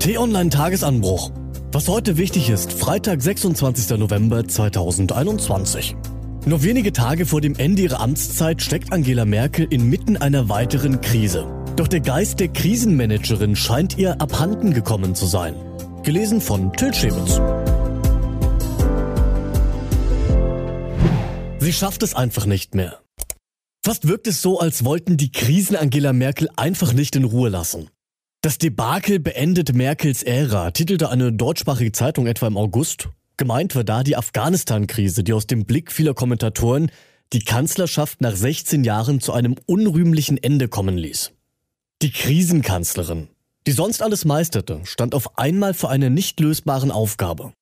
T-Online Tagesanbruch. Was heute wichtig ist, Freitag, 26. November 2021. Nur wenige Tage vor dem Ende ihrer Amtszeit steckt Angela Merkel inmitten einer weiteren Krise. Doch der Geist der Krisenmanagerin scheint ihr abhanden gekommen zu sein. Gelesen von Till Schäbitz. Sie schafft es einfach nicht mehr. Fast wirkt es so, als wollten die Krisen Angela Merkel einfach nicht in Ruhe lassen. Das Debakel beendet Merkels Ära, titelte eine deutschsprachige Zeitung etwa im August. Gemeint war da die Afghanistan-Krise, die aus dem Blick vieler Kommentatoren die Kanzlerschaft nach 16 Jahren zu einem unrühmlichen Ende kommen ließ. Die Krisenkanzlerin, die sonst alles meisterte, stand auf einmal vor einer nicht lösbaren Aufgabe.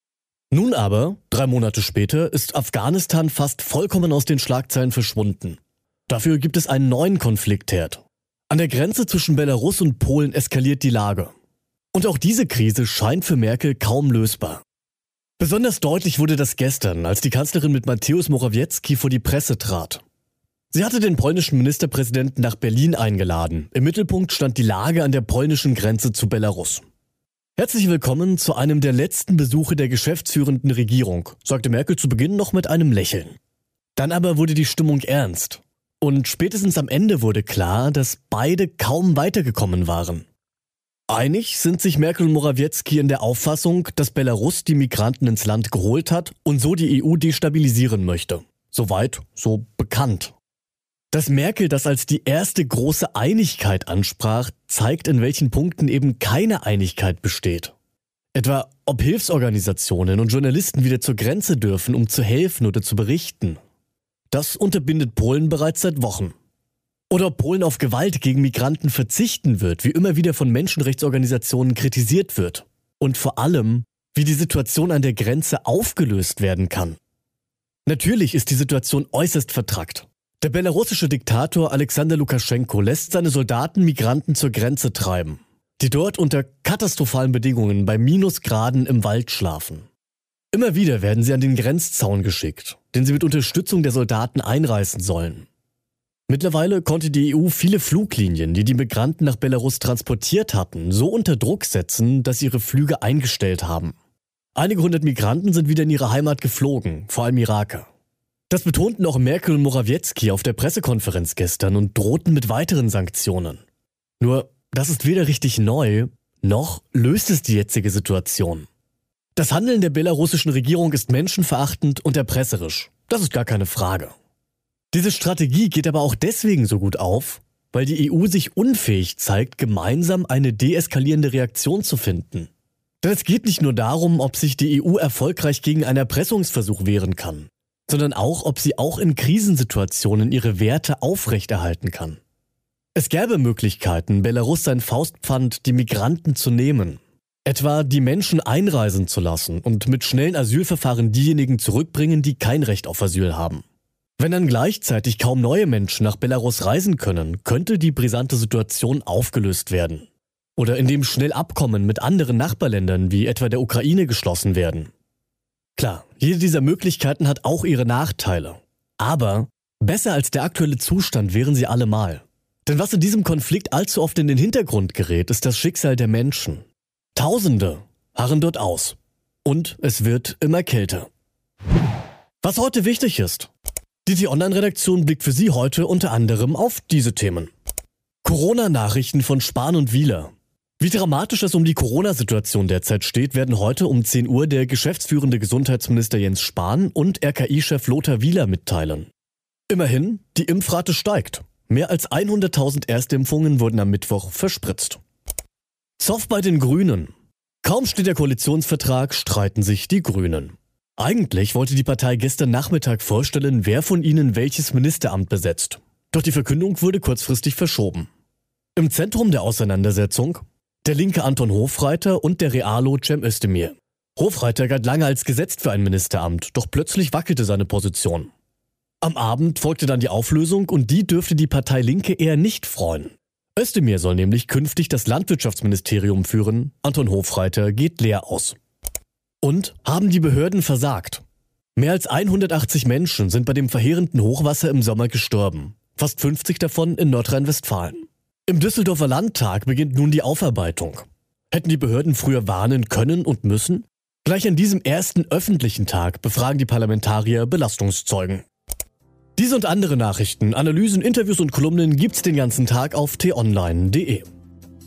Nun aber, drei Monate später, ist Afghanistan fast vollkommen aus den Schlagzeilen verschwunden. Dafür gibt es einen neuen Konfliktherd, an der Grenze zwischen Belarus und Polen eskaliert die Lage. Und auch diese Krise scheint für Merkel kaum lösbar. Besonders deutlich wurde das gestern, als die Kanzlerin mit Mateusz Morawiecki vor die Presse trat. Sie hatte den polnischen Ministerpräsidenten nach Berlin eingeladen. Im Mittelpunkt stand die Lage an der polnischen Grenze zu Belarus. Herzlich willkommen zu einem der letzten Besuche der geschäftsführenden Regierung, sagte Merkel zu Beginn noch mit einem Lächeln. Dann aber wurde die Stimmung ernst. Und spätestens am Ende wurde klar, dass beide kaum weitergekommen waren. Einig sind sich Merkel und Morawiecki in der Auffassung, dass Belarus die Migranten ins Land geholt hat und so die EU destabilisieren möchte. Soweit, so bekannt. Dass Merkel das als die erste große Einigkeit ansprach, zeigt, in welchen Punkten eben keine Einigkeit besteht. Etwa, ob Hilfsorganisationen und Journalisten wieder zur Grenze dürfen, um zu helfen oder zu berichten. Das unterbindet Polen bereits seit Wochen. Oder ob Polen auf Gewalt gegen Migranten verzichten wird, wie immer wieder von Menschenrechtsorganisationen kritisiert wird. Und vor allem, wie die Situation an der Grenze aufgelöst werden kann. Natürlich ist die Situation äußerst vertrackt. Der belarussische Diktator Alexander Lukaschenko lässt seine Soldaten Migranten zur Grenze treiben, die dort unter katastrophalen Bedingungen bei Minusgraden im Wald schlafen. Immer wieder werden sie an den Grenzzaun geschickt, den sie mit Unterstützung der Soldaten einreißen sollen. Mittlerweile konnte die EU viele Fluglinien, die die Migranten nach Belarus transportiert hatten, so unter Druck setzen, dass sie ihre Flüge eingestellt haben. Einige hundert Migranten sind wieder in ihre Heimat geflogen, vor allem Iraker. Das betonten auch Merkel und Morawiecki auf der Pressekonferenz gestern und drohten mit weiteren Sanktionen. Nur, das ist weder richtig neu, noch löst es die jetzige Situation. Das Handeln der belarussischen Regierung ist menschenverachtend und erpresserisch. Das ist gar keine Frage. Diese Strategie geht aber auch deswegen so gut auf, weil die EU sich unfähig zeigt, gemeinsam eine deeskalierende Reaktion zu finden. Denn es geht nicht nur darum, ob sich die EU erfolgreich gegen einen Erpressungsversuch wehren kann, sondern auch, ob sie auch in Krisensituationen ihre Werte aufrechterhalten kann. Es gäbe Möglichkeiten, Belarus sein Faustpfand, die Migranten zu nehmen, Etwa die Menschen einreisen zu lassen und mit schnellen Asylverfahren diejenigen zurückbringen, die kein Recht auf Asyl haben. Wenn dann gleichzeitig kaum neue Menschen nach Belarus reisen können, könnte die brisante Situation aufgelöst werden. Oder indem schnell Abkommen mit anderen Nachbarländern wie etwa der Ukraine geschlossen werden. Klar, jede dieser Möglichkeiten hat auch ihre Nachteile. Aber besser als der aktuelle Zustand wären sie allemal. Denn was in diesem Konflikt allzu oft in den Hintergrund gerät, ist das Schicksal der Menschen. Tausende harren dort aus. Und es wird immer kälter. Was heute wichtig ist. Die T-Online-Redaktion blickt für Sie heute unter anderem auf diese Themen. Corona-Nachrichten von Spahn und Wieler. Wie dramatisch es um die Corona-Situation derzeit steht, werden heute um 10 Uhr der geschäftsführende Gesundheitsminister Jens Spahn und RKI-Chef Lothar Wieler mitteilen. Immerhin, die Impfrate steigt. Mehr als 100.000 Erstimpfungen wurden am Mittwoch verspritzt. Zoff bei den Grünen. Kaum steht der Koalitionsvertrag, streiten sich die Grünen. Eigentlich wollte die Partei gestern Nachmittag vorstellen, wer von ihnen welches Ministeramt besetzt. Doch die Verkündung wurde kurzfristig verschoben. Im Zentrum der Auseinandersetzung der linke Anton Hofreiter und der Realo Cem Özdemir. Hofreiter galt lange als gesetzt für ein Ministeramt, doch plötzlich wackelte seine Position. Am Abend folgte dann die Auflösung und die dürfte die Partei Linke eher nicht freuen. Özdemir soll nämlich künftig das Landwirtschaftsministerium führen, Anton Hofreiter geht leer aus. Und haben die Behörden versagt? Mehr als 180 Menschen sind bei dem verheerenden Hochwasser im Sommer gestorben, fast 50 davon in Nordrhein-Westfalen. Im Düsseldorfer Landtag beginnt nun die Aufarbeitung. Hätten die Behörden früher warnen können und müssen? Gleich an diesem ersten öffentlichen Tag befragen die Parlamentarier Belastungszeugen. Diese und andere Nachrichten, Analysen, Interviews und Kolumnen gibt's den ganzen Tag auf t-online.de.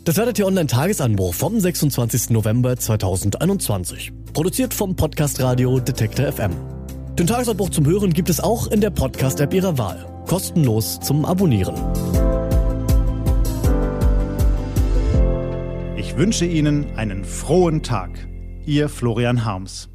Das war der T-Online Tagesanbruch vom 26. November 2021. Produziert vom Podcast Radio Detektor FM. Den Tagesanbruch zum Hören gibt es auch in der Podcast-App Ihrer Wahl. Kostenlos zum Abonnieren. Ich wünsche Ihnen einen frohen Tag. Ihr Florian Harms.